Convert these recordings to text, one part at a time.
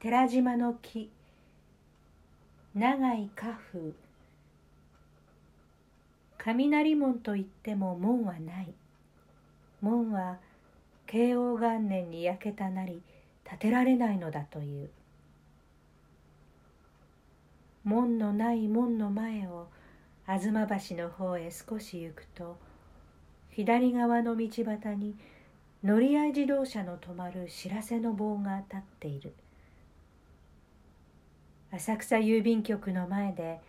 寺島の木。長い家風。雷門といっても門はない。門は慶応元年に焼けたなり建てられないのだという。門のない門の前を吾妻橋の方へ少し行くと左側の道端に乗り合い自動車の止まる知らせの棒が立っている。浅草郵便局の前で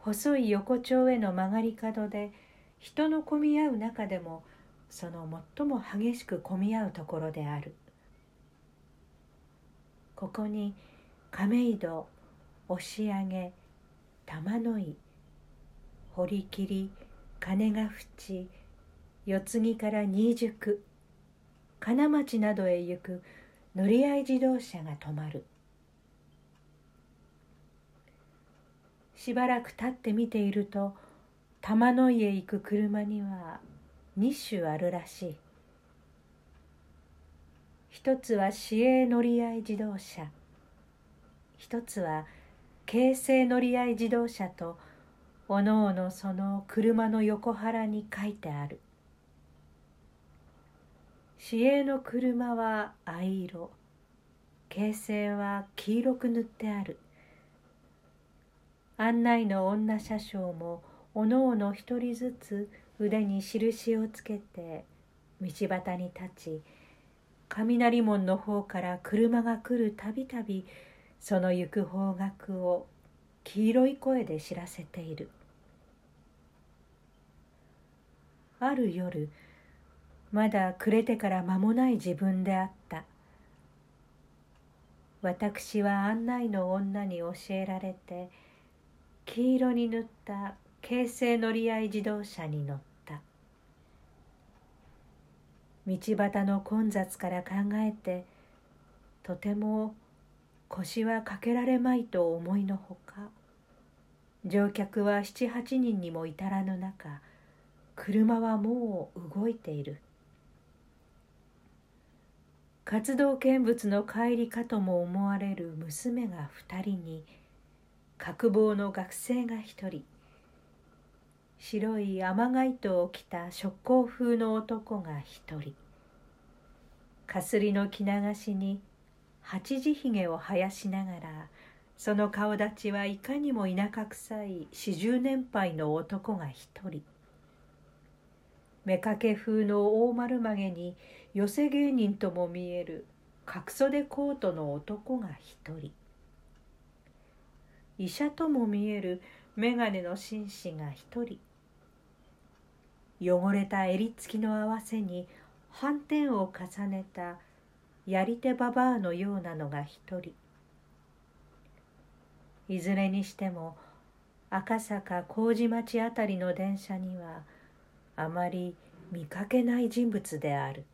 細い横丁への曲がり角で人の混み合う中でもその最も激しく混み合うところである。ここに亀戸押上玉の井堀切金ヶ淵四つ木から新宿金町などへ行く乗り合い自動車が止まる。しばらく立って見ていると玉の井へ行く車には2種あるらしい。一つは市営乗り合い自動車。一つは京成乗り合い自動車とおのおのその車の横腹に書いてある。市営の車は藍色。京成は黄色く塗ってある。案内の女車掌もおのおの一人ずつ腕に印をつけて道端に立ち雷門の方から車が来るたびたびその行く方角を黄色い声で知らせている。ある夜まだ暮れてから間もない自分であった。私は案内の女に教えられて黄色に塗った京成乗り合い自動車に乗った。道端の混雑から考えてとても腰はかけられまいと思いのほか乗客は七八人にも至らぬ中車はもう動いている。活動見物の帰りかとも思われる娘が二人に角棒の学生が一人。白い雨が糸を着た職工風の男が一人。かすりの着流しに八時ひげを生やしながらその顔立ちはいかにも田舎臭い四十年配の男が一人。妾風の大丸曲げに寄せ芸人とも見える角袖コートの男が一人。医者とも見える眼鏡の紳士が一人。汚れた襟付きの合わせに斑点を重ねたやり手ババアのようなのが一人。いずれにしても赤坂麹町あたりの電車にはあまり見かけない人物である。